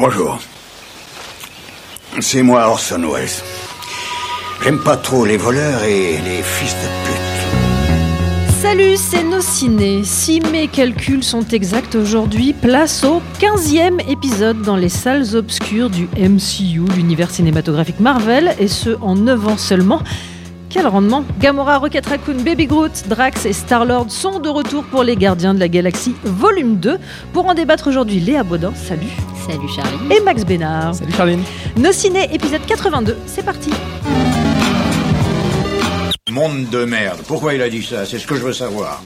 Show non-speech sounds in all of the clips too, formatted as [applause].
Bonjour. C'est moi Orson Welles. J'aime pas trop les voleurs et les fils de pute. Salut, c'est Nos Ciné. Si mes calculs sont exacts aujourd'hui, place au 15e épisode dans les salles obscures du MCU, l'univers cinématographique Marvel, et ce en 9 ans seulement. Quel rendement Gamora, Rocket Raccoon, Baby Groot, Drax et Star-Lord sont de retour pour les Gardiens de la Galaxie volume 2. Pour en débattre aujourd'hui, Léa Baudin, salut. Salut Charlie. Et Max Bénard. Salut Charline. Nos Ciné, épisode 82, c'est parti. Monde de merde. Pourquoi il a dit ça? C'est ce que je veux savoir.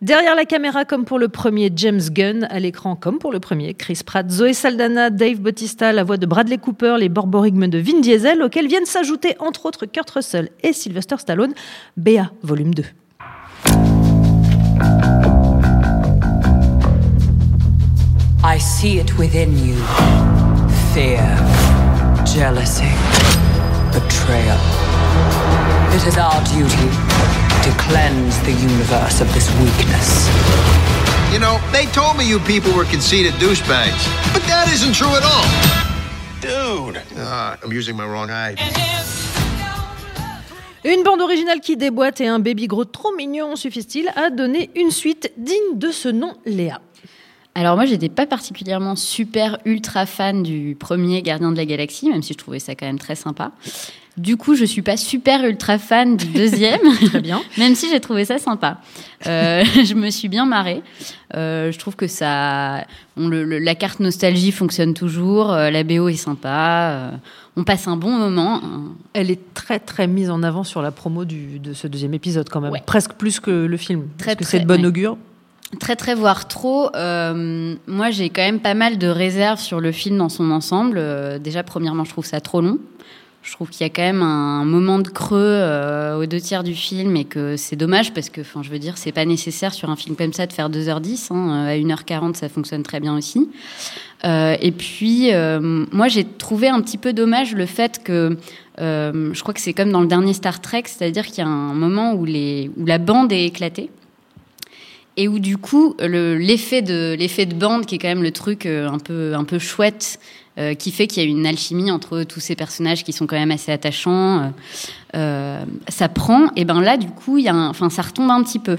Derrière la caméra, comme pour le premier, James Gunn. À l'écran, comme pour le premier, Chris Pratt, Zoé Saldana, Dave Bautista, la voix de Bradley Cooper, les borborigmes de Vin Diesel, auxquels viennent s'ajouter entre autres Kurt Russell et Sylvester Stallone. Béa, volume 2. I see it within you fear, jealousy, betrayal. It is our duty to cleanse the universe of this weakness. You know, they told me you people were conceited douchebags, but that isn't true at all. Dude. Ah, I'm using my wrong eye. Une bande originale qui déboîte et un baby Groot trop mignon suffisent-ils à donner une suite digne de ce nom, Léa Alors moi, j'étais pas particulièrement super ultra fan du premier Gardien de la Galaxie, même si je trouvais ça quand même très sympa. Du coup, je suis pas super ultra fan du deuxième. [laughs] Très bien. [laughs] Même si j'ai trouvé ça sympa. Euh, [laughs] je me suis bien marrée. Euh, je trouve que ça, on, le- le- la carte nostalgie fonctionne toujours. euh, la BO est sympa. euh, on passe un bon moment. hein. Elle est très très mise en avant sur la promo du- de ce deuxième épisode quand même. Ouais. Presque plus que le film. Très, parce que très, c'est de bon ouais. augure. Très très voire trop. Euh, moi, j'ai quand même pas mal de réserves sur le film dans son ensemble. Euh, déjà, premièrement, je trouve ça trop long. Je trouve qu'il y a quand même un moment de creux euh, aux deux tiers du film et que c'est dommage parce que, enfin, je veux dire, c'est pas nécessaire sur un film comme ça de faire 2h10. hein. à 1h40, ça fonctionne très bien aussi. Euh, et puis, euh, moi, j'ai trouvé un petit peu dommage le fait que, euh, je crois que c'est comme dans le dernier Star Trek, c'est-à-dire qu'il y a un moment où, la bande est éclatée et où du coup le- l'effet de bande qui est quand même le truc euh, un peu chouette euh, qui fait qu'il y a une alchimie entre tous ces personnages qui sont quand même assez attachants euh, euh, ça prend. Et ben là du coup il y a un- ça retombe un petit peu.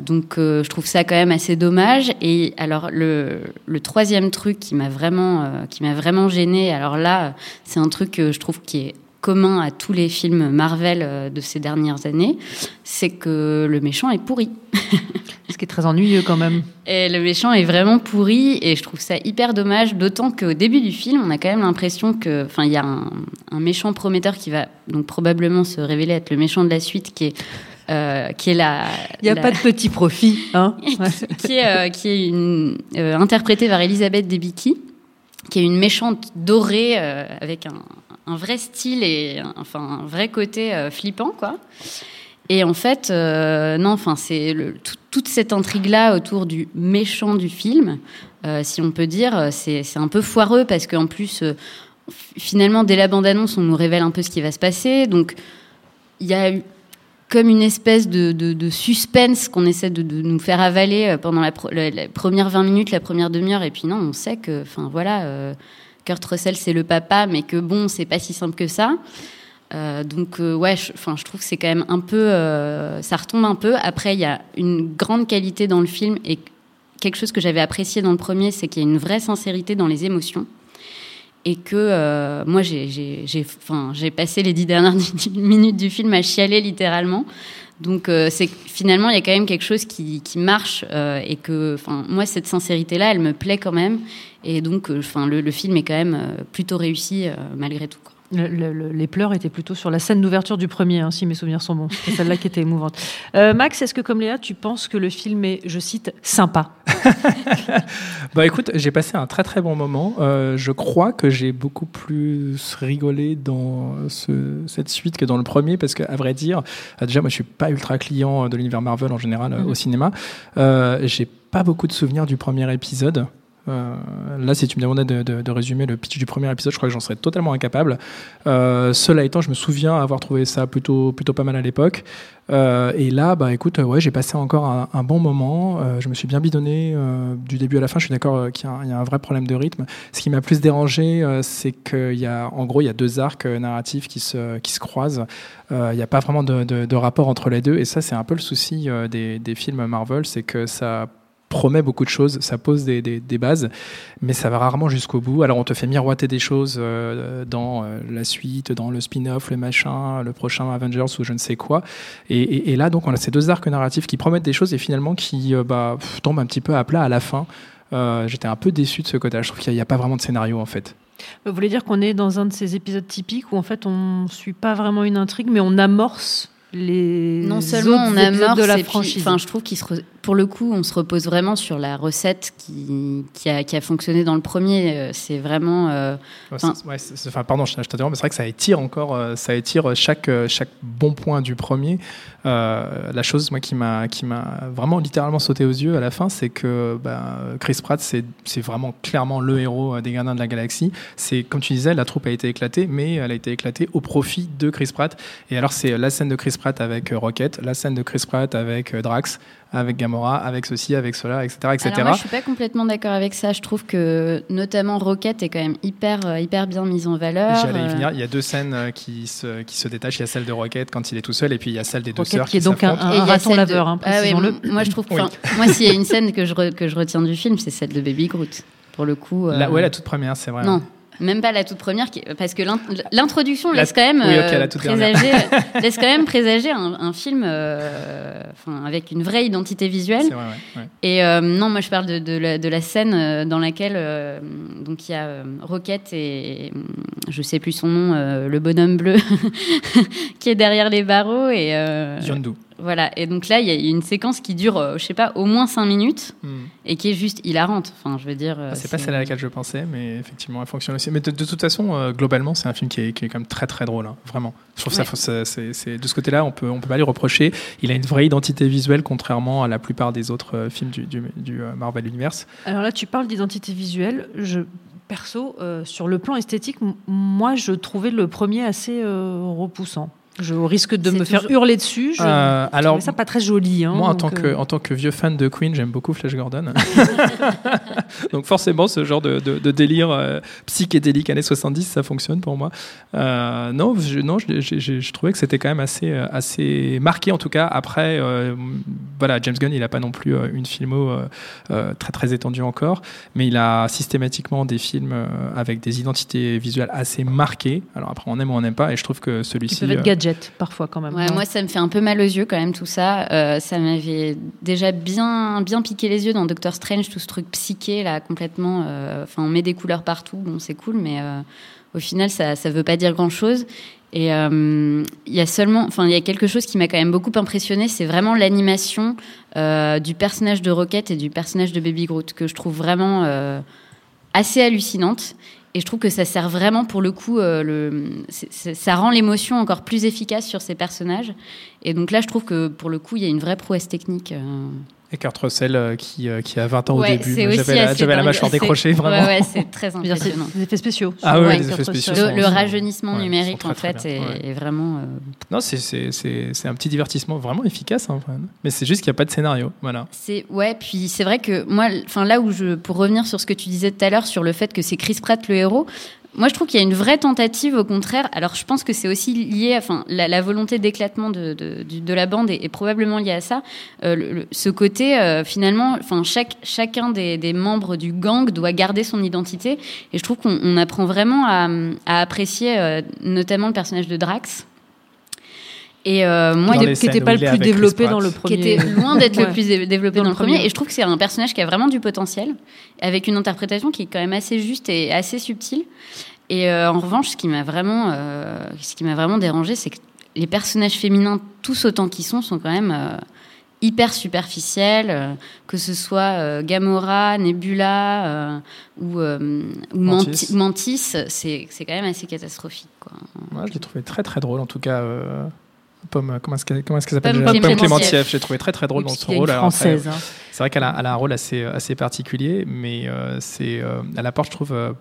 Donc je trouve ça quand même assez dommage. Et alors le, le troisième truc qui m'a vraiment qui vraiment gêné alors là c'est un truc que je trouve qui est commun à tous les films Marvel euh, de ces dernières années, c'est que le méchant est pourri. [laughs] Ce qui est très ennuyeux quand même. Et le méchant est vraiment pourri et je trouve ça hyper dommage, d'autant qu'au début du film, on a quand même l'impression que, enfin, il y a un, un méchant prometteur qui va donc probablement se révéler être le méchant de la suite, qui est euh, qui est la. Il n'y a la- pas de petit profit. Hein [laughs] qui est, euh, qui est une, euh, interprétée par Elisabeth Debicki, qui est une méchante dorée avec un, un vrai style et enfin un vrai côté euh, flippant quoi. Et en fait, euh, non, enfin c'est toute cette intrigue là autour du méchant du film, euh, si on peut dire, c'est un peu foireux parce qu'en plus, finalement, dès la bande-annonce, on nous révèle un peu ce qui va se passer, donc il y a comme une espèce de, suspense qu'on essaie de, nous faire avaler pendant la, la- première 20 minutes, la première demi-heure, et puis non, on sait que, enfin voilà, Kurt Russell c'est le papa, mais que bon, c'est pas si simple que ça. Euh, donc euh, ouais, je- je trouve que c'est quand même un peu, euh, ça retombe un peu. Après, il y a une grande qualité dans le film et quelque chose que j'avais apprécié dans le premier, c'est qu'il y a une vraie sincérité dans les émotions et que moi j'ai j'ai passé les dix dernières [laughs] minutes du film à chialer littéralement donc c'est finalement il y a quand même quelque chose qui, qui marche et que moi cette sincérité là elle me plaît quand même et donc euh, enfin le, le film est quand même euh, plutôt réussi euh, malgré tout quoi. Le- le- le- les pleurs étaient plutôt sur la scène d'ouverture du premier, hein, si mes souvenirs sont bons. C'est celle-là qui était émouvante. [laughs] Euh, Max, est-ce que comme Léa, tu penses que le film est, je cite, sympa? [laughs] Bah écoute, j'ai passé un très très bon moment. Euh, je crois que j'ai beaucoup plus rigolé dans ce- cette suite que dans le premier parce qu'à vrai dire, euh, déjà moi je suis pas ultra client de l'univers Marvel en général euh, au cinéma. Euh, j'ai pas beaucoup de souvenirs du premier épisode. Euh, là, si tu me demandais de, résumer le pitch du premier épisode, je crois que j'en serais totalement incapable. Euh, cela étant, je me souviens avoir trouvé ça plutôt, plutôt pas mal à l'époque. Euh, et là, bah écoute, euh, ouais, j'ai passé encore un, bon moment. Euh, je me suis bien bidonné euh, du début à la fin. Je suis d'accord euh, qu'il y, a un- vrai problème de rythme. Ce qui m'a plus dérangé, euh, c'est qu'il y a, en gros, il y a deux arcs euh, narratifs qui se, qui se croisent. Euh, Il n'y a pas vraiment de, rapport entre les deux. Et ça, c'est un peu le souci euh, des, des films Marvel, c'est que ça promet beaucoup de choses, ça pose des, bases, mais ça va rarement jusqu'au bout. Alors on te fait miroiter des choses euh, dans euh, la suite, dans le spin-off, le machin, le prochain Avengers ou je ne sais quoi. Et, là, donc, on a ces deux arcs narratifs qui promettent des choses et finalement qui euh, bah, tombent un petit peu à plat à la fin. J'étais un peu déçu de ce côté-là. Je trouve qu'il n'y a, a pas vraiment de scénario en fait. Vous voulez dire qu'on est dans un de ces épisodes typiques où en fait on suit pas vraiment une intrigue, mais on amorce les Non seulement on amorce, de la franchise. enfin, je trouve qu'il se, re- pour le coup, on se repose vraiment sur la recette qui, qui, a, qui a fonctionné dans le premier. Euh, C'est vraiment. euh, Ouais, Enfin- ouais, pardon, je, je t'interromps, mais c'est vrai que ça étire encore, euh, ça étire chaque, chaque bon point du premier. Euh, la chose, moi, qui m'a, qui m'a vraiment littéralement sauté aux yeux à la fin, c'est que bah, Chris Pratt, c'est, c'est vraiment clairement le héros des Gardiens de la Galaxie. C'est, comme tu disais, la troupe a été éclatée, mais elle a été éclatée au profit de Chris Pratt. Et alors, c'est la scène de Chris Pratt avec euh, Rocket, la scène de Chris Pratt avec euh, Drax, avec Gamora, avec ceci, avec cela, etc., etc. Alors moi, je suis pas complètement d'accord avec ça. Je trouve que notamment Rocket est quand même hyper, euh, hyper bien mise en valeur. J'allais y venir. Il y a deux scènes qui se, qui se détachent. Il y a celle de Rocket quand il est tout seul, et puis il y a celle des deux Rocket sœurs qui est donc s'affrontent. un- et il y a raton laveur, de- hein, Ah m- moi, je trouve. que- Oui. moi, s'il y a une scène que je, re- que je retiens du film, c'est celle de Baby Groot. Pour le coup. La, euh, ouais, la toute première, c'est vrai. Non. Même pas la toute première, parce que l'int- l'introduction La- laisse quand même oui, ok, euh, présager, [laughs] laisse quand même présager un, un film, euh, enfin, avec une vraie identité visuelle. C'est vrai, ouais, ouais. Et euh, non, moi je parle de, de la, de la scène dans laquelle euh, donc il y a Rocket et je sais plus son nom, le bonhomme bleu [laughs] qui est derrière les barreaux et Yondu. Voilà. Et donc là il y a une séquence qui dure, euh, je sais pas, au moins cinq minutes Hmm. et qui est juste hilarante. Enfin, je veux dire. euh, Ah, c'est pas celle à laquelle je pensais, mais effectivement, elle fonctionne aussi. Mais de, de toute façon, euh, globalement, c'est un film qui est, qui est quand même très très drôle, hein, vraiment. Je trouve Ouais. ça, c'est, c'est- de ce côté-là, on peut, on peut pas lui reprocher. Il a une vraie identité visuelle, contrairement à la plupart des autres euh, films du, du, du, euh, Marvel Universe. Alors là, tu parles d'identité visuelle. Je, perso, euh, sur le plan esthétique, m- moi, je trouvais le premier assez euh, repoussant. Je au risque de me faire hurler dessus. Je Euh, trouvais alors, ça pas très joli. hein, Moi, en tant, que, euh, en tant que vieux fan de Queen, j'aime beaucoup Flash Gordon. [laughs] [laughs] Donc forcément, ce genre de, de- de délire euh, psychédélique années 70, ça fonctionne pour moi. Euh, non, je, non je, je- je- je trouvais que c'était quand même assez, assez marqué, en tout cas. Après, euh, voilà, James Gunn, il n'a pas non plus euh, une filmo très, très étendue encore, mais il a systématiquement des films euh, avec des identités visuelles assez marquées. Alors après, on aime ou on n'aime pas, et je trouve que celui-ci... gadgets parfois quand même. Ouais, moi, ça me fait un peu mal aux yeux quand même tout ça. Euh, ça m'avait déjà bien, bien piqué les yeux dans Doctor Strange, tout ce truc psyché là, complètement. euh, Enfin, on met des couleurs partout, bon, c'est cool, mais euh, au final, ça, ça veut pas dire grand chose. Et il y a seulement, enfin, il y a quelque chose qui m'a quand même beaucoup impressionné, c'est vraiment l'animation du personnage de Rocket et du personnage de Baby Groot que je trouve vraiment assez hallucinante. Et je trouve que ça sert vraiment pour le coup, euh, ça rend l'émotion encore plus efficace sur ces personnages. Et donc là, je trouve que pour le coup, il y a une vraie prouesse technique. euh. Et Kurt Russell, euh, qui, euh, qui a 20 ans Ouais, au début. J'avais la, mâchoire décrochée, vraiment. Ouais, ouais, c'est très [laughs] impressionnant. des effets spéciaux. Ah ouais, les effets spéciaux Le, sont- le sont- rajeunissement ouais, numérique, en très, fait, est, bien, ouais. est vraiment. euh, Non, c'est, c'est, c'est, c'est un petit divertissement vraiment efficace. hein, mais c'est juste qu'il n'y a pas de scénario. Voilà. C'est ouais, puis c'est vrai que moi, enfin là où je, pour revenir sur ce que tu disais tout à l'heure sur le fait que c'est Chris Pratt le héros, moi je trouve qu'il y a une vraie tentative au contraire. Alors je pense que c'est aussi lié, enfin la, volonté d'éclatement de, de, la bande est, probablement liée à ça. Euh, ce côté euh, finalement, enfin chaque chacun des, des membres du gang doit garder son identité, et je trouve qu'on on apprend vraiment à, à apprécier euh, notamment le personnage de Drax. Et euh, moi, il qui n'était pas le plus développé dans le qui premier. était loin d'être Ouais. le plus dé- développé Dans dans, le premier. premier. Et je trouve que c'est un personnage qui a vraiment du potentiel, avec une interprétation qui est quand même assez juste et assez subtile. Et euh, en revanche, ce qui m'a vraiment, euh, ce qui m'a vraiment dérangé, c'est que les personnages féminins, tous autant qu'ils sont, sont quand même euh, hyper superficiels. euh, que ce soit euh, Gamora, Nebula euh, ou, euh, ou Mantis. Manti- Mantis, c'est c'est quand même assez catastrophique. Quoi. Moi, je l'ai trouvé très très drôle, en tout cas. Euh, Pomme, comment est-ce qu'elle comment est-ce qu'elle s'appelle Pomme déjà Clémentief. J'ai trouvé très très drôle dans son rôle. Française. hein. C'est vrai qu'elle a, un rôle assez, assez particulier, mais euh, c'est, euh, elle apporte, je trouve, euh,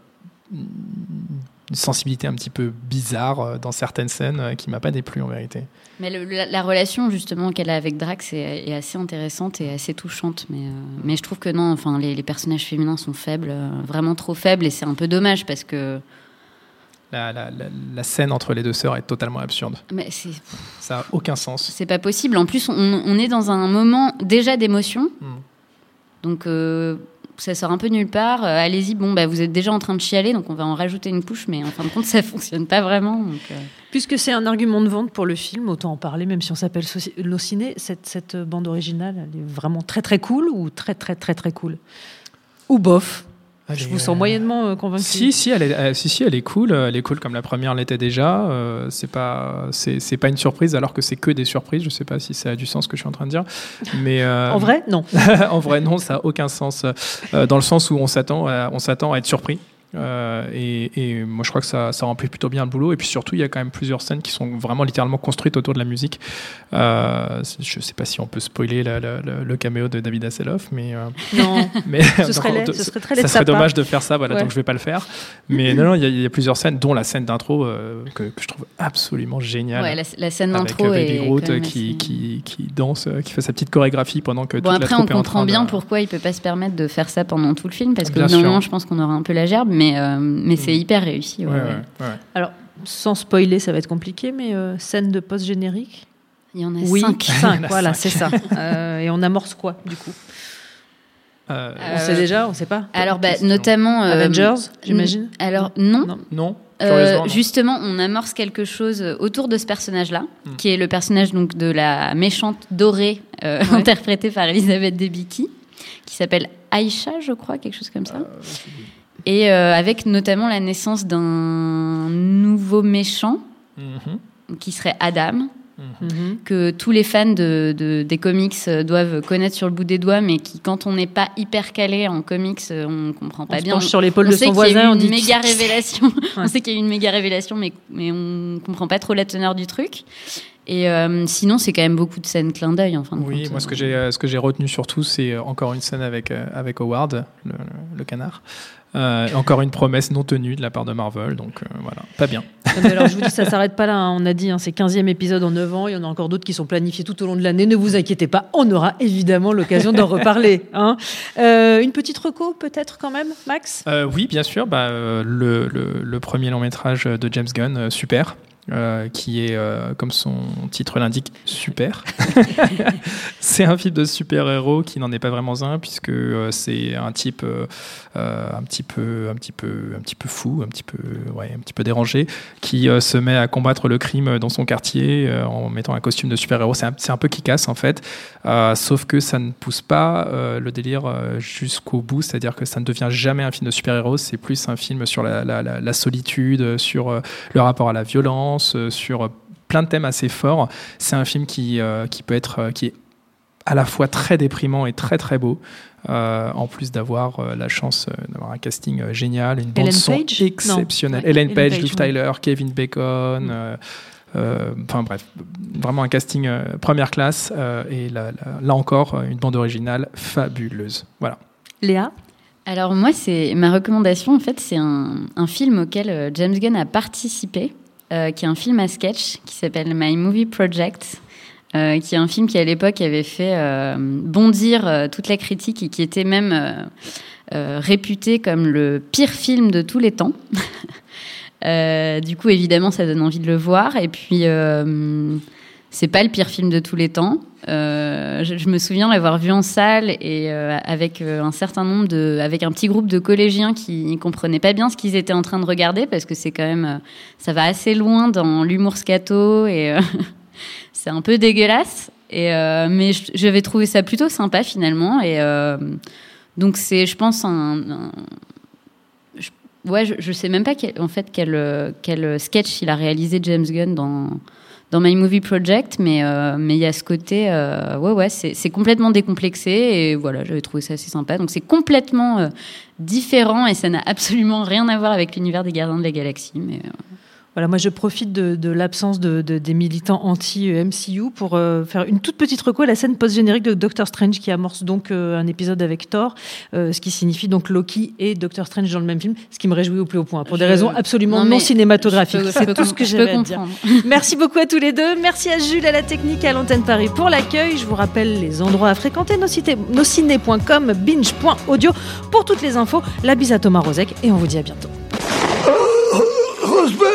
une sensibilité un petit peu bizarre euh, dans certaines scènes euh, qui m'a pas déplu en vérité. Mais le- la, la relation justement qu'elle a avec Drax est, est assez intéressante et assez touchante. Mais, euh, mais je trouve que non, enfin, les, les personnages féminins sont faibles, euh, vraiment trop faibles, et c'est un peu dommage parce que La, la- la- la scène entre les deux sœurs est totalement absurde. mais c'est Ça a aucun sens. c'est pas possible. En plus, on, on est dans un moment déjà d'émotion, Mm. donc euh, ça sort un peu nulle part. Euh, Allez-y, bon, bah, vous êtes déjà en train de chialer, donc on va en rajouter une couche, mais en fin de compte, ça [laughs] fonctionne pas vraiment. Donc, euh, Puisque c'est un argument de vente pour le film, autant en parler, même si on s'appelle Soci- Lociné. Cette, cette bande originale, elle est vraiment très très cool ou très très très très cool? Ou bof? Je vous sens euh, moyennement euh, convaincu. Si, si, elle est, euh, si, si, elle est cool. Elle est cool comme la première l'était déjà. euh, c'est pas, c'est, c'est pas une surprise alors que c'est que des surprises. Je sais pas si ça a du sens ce que je suis en train de dire, mais euh, En vrai, non. [laughs] en vrai, non, ça a aucun sens. dans le sens où on s'attend, on s'attend à être surpris. Euh, et, et moi, je crois que ça, ça remplit plutôt bien le boulot. Et puis surtout, il y a quand même plusieurs scènes qui sont vraiment littéralement construites autour de la musique. Euh, je sais pas si on peut spoiler la- la- la- le caméo de David Hasselhoff, mais, euh, Non. [laughs] mais Ce serait donc, laid, de- ce serait très laid ça serait dommage de faire ça. Voilà, Ouais. donc je vais pas le faire. Mais non, non, il y, a- il y a plusieurs scènes, dont la scène d'intro que, que je trouve absolument géniale. ouais, la, la scène avec d'intro est Baby Groot qui, assez- qui, qui danse, qui fait sa petite chorégraphie pendant que Bon, toute la après, on troupe en comprend train bien de- pourquoi il peut pas se permettre de faire ça pendant tout le film, parce que moment, je pense qu'on aura un peu la gerbe, mais, euh, mais c'est Mm. hyper réussi. ouais, Ouais, ouais. ouais, ouais. Alors, sans spoiler, ça va être compliqué, mais euh, scène de post-générique Il y en a Oui, cinq. [laughs] A voilà, cinq. c'est ça. Euh, et on amorce quoi, du coup? Euh, On sait déjà, on sait pas? Alors, bah, notamment. euh, Avengers, j'imagine? Alors, non. Non. Euh, justement, on amorce quelque chose autour de ce personnage-là, Hmm. qui est le personnage donc de la méchante dorée, euh, Ouais. [laughs] interprétée par Elisabeth Debicki, qui s'appelle Aïcha, je crois, quelque chose comme ça. Et euh, avec notamment la naissance d'un nouveau méchant, Mhm, qui serait Adam, mhm. Mhm. que tous les fans de, de- des comics euh, doivent connaître sur le bout des doigts, mais qui, quand on n'est pas hyper calé en comics, euh, on comprend On pas se bien. penche sur l'épaule on de son voisin, on une dit méga révélation. [laughs] on sait qu'il y a eu une méga révélation, mais, mais on comprend pas trop la teneur du truc. Et euh, sinon, c'est quand même beaucoup de scènes clin d'œil. En fin de Oui, compte. moi ce que j'ai euh, ce que j'ai retenu surtout, c'est euh, encore une scène avec avec Howard, le, canard. Euh, encore une promesse non tenue de la part de Marvel, donc euh, voilà, pas bien. Non, mais alors, je vous dis, ça s'arrête pas là. hein. On a dit, hein, c'est 15e épisode en 9 ans. Il y en a encore d'autres qui sont planifiés tout au long de l'année. Ne vous inquiétez pas, on aura évidemment l'occasion d'en reparler. [laughs] hein. Euh, une petite reco, peut-être, quand même, Max? Euh, oui, bien sûr. Bah, euh, le, le- le premier long métrage de James Gunn, euh, super, euh, qui est, euh, comme son titre l'indique, super. [laughs] c'est un film de super-héros qui n'en est pas vraiment un, puisque euh, c'est un type un petit peu, un petit peu, un petit peu fou, un petit peu, ouais, un petit peu dérangé, qui se met à combattre le crime dans son quartier en mettant un costume de super-héros. C'est un, un peu qui casse en fait, sauf que ça ne pousse pas le délire jusqu'au bout, c'est-à-dire que ça ne devient jamais un film de super-héros, c'est plus un film sur la, la- la- la solitude, sur le rapport à la violence, euh, sur plein de thèmes assez forts. C'est un film qui, euh, qui peut être, euh, qui est à la fois très déprimant et très très beau. euh, en plus d'avoir euh, la chance euh, d'avoir un casting euh, génial, une bande Ellen son Page? Exceptionnelle. Ouais, Ellen Ellen Page, Page, Liv ouais. Tyler, Kevin Bacon. Mm. euh, euh, Enfin bref, vraiment un casting euh, première classe euh, et là, là- là encore une bande originale fabuleuse. Voilà. Léa? Alors moi, c'est ma recommandation. En fait, c'est un, un film auquel James Gunn a participé, euh, qui est un film à sketch qui s'appelle My Movie Project, euh, qui est un film qui à l'époque avait fait euh, bondir toute la critique et qui était même réputé comme le pire film de tous les temps. [laughs] Du coup, évidemment, ça donne envie de le voir. Et puis, c'est pas le pire film de tous les temps. Euh, je, me souviens l'avoir vu en salle et euh, avec euh, un certain nombre de, avec un petit groupe de collégiens qui comprenaient pas bien ce qu'ils étaient en train de regarder parce que c'est quand même, ça va assez loin dans l'humour scato et [laughs] c'est un peu dégueulasse. Et mais j'avais trouvé ça plutôt sympa finalement et donc c'est, je pense, un, Ouais, je, sais même pas quel, en fait quel, quel sketch il a réalisé James Gunn dans dans My Movie Project, mais euh, mais il y a ce côté, euh, ouais ouais, c'est complètement décomplexé et voilà, j'avais trouvé ça assez sympa. Donc c'est complètement euh, différent et ça n'a absolument rien à voir avec l'univers des Gardiens de la Galaxie, mais Voilà, moi je profite de, de l'absence de, de- des militants anti-MCU pour euh, faire une toute petite reco à la scène post-générique de Doctor Strange qui amorce donc euh, un épisode avec Thor, euh, ce qui signifie donc Loki et Doctor Strange dans le même film, ce qui me réjouit au plus haut point, pour des Je- raisons absolument Non, cinématographiques. C'est tout ce que j'avais à dire. [laughs] Merci beaucoup à tous les deux. Merci à Jules à la technique à l'antenne Paris pour l'accueil. Je vous rappelle les endroits à fréquenter, nociné.com, binge.audio pour toutes les infos. La bise à Thomas Rozek et on vous dit à bientôt.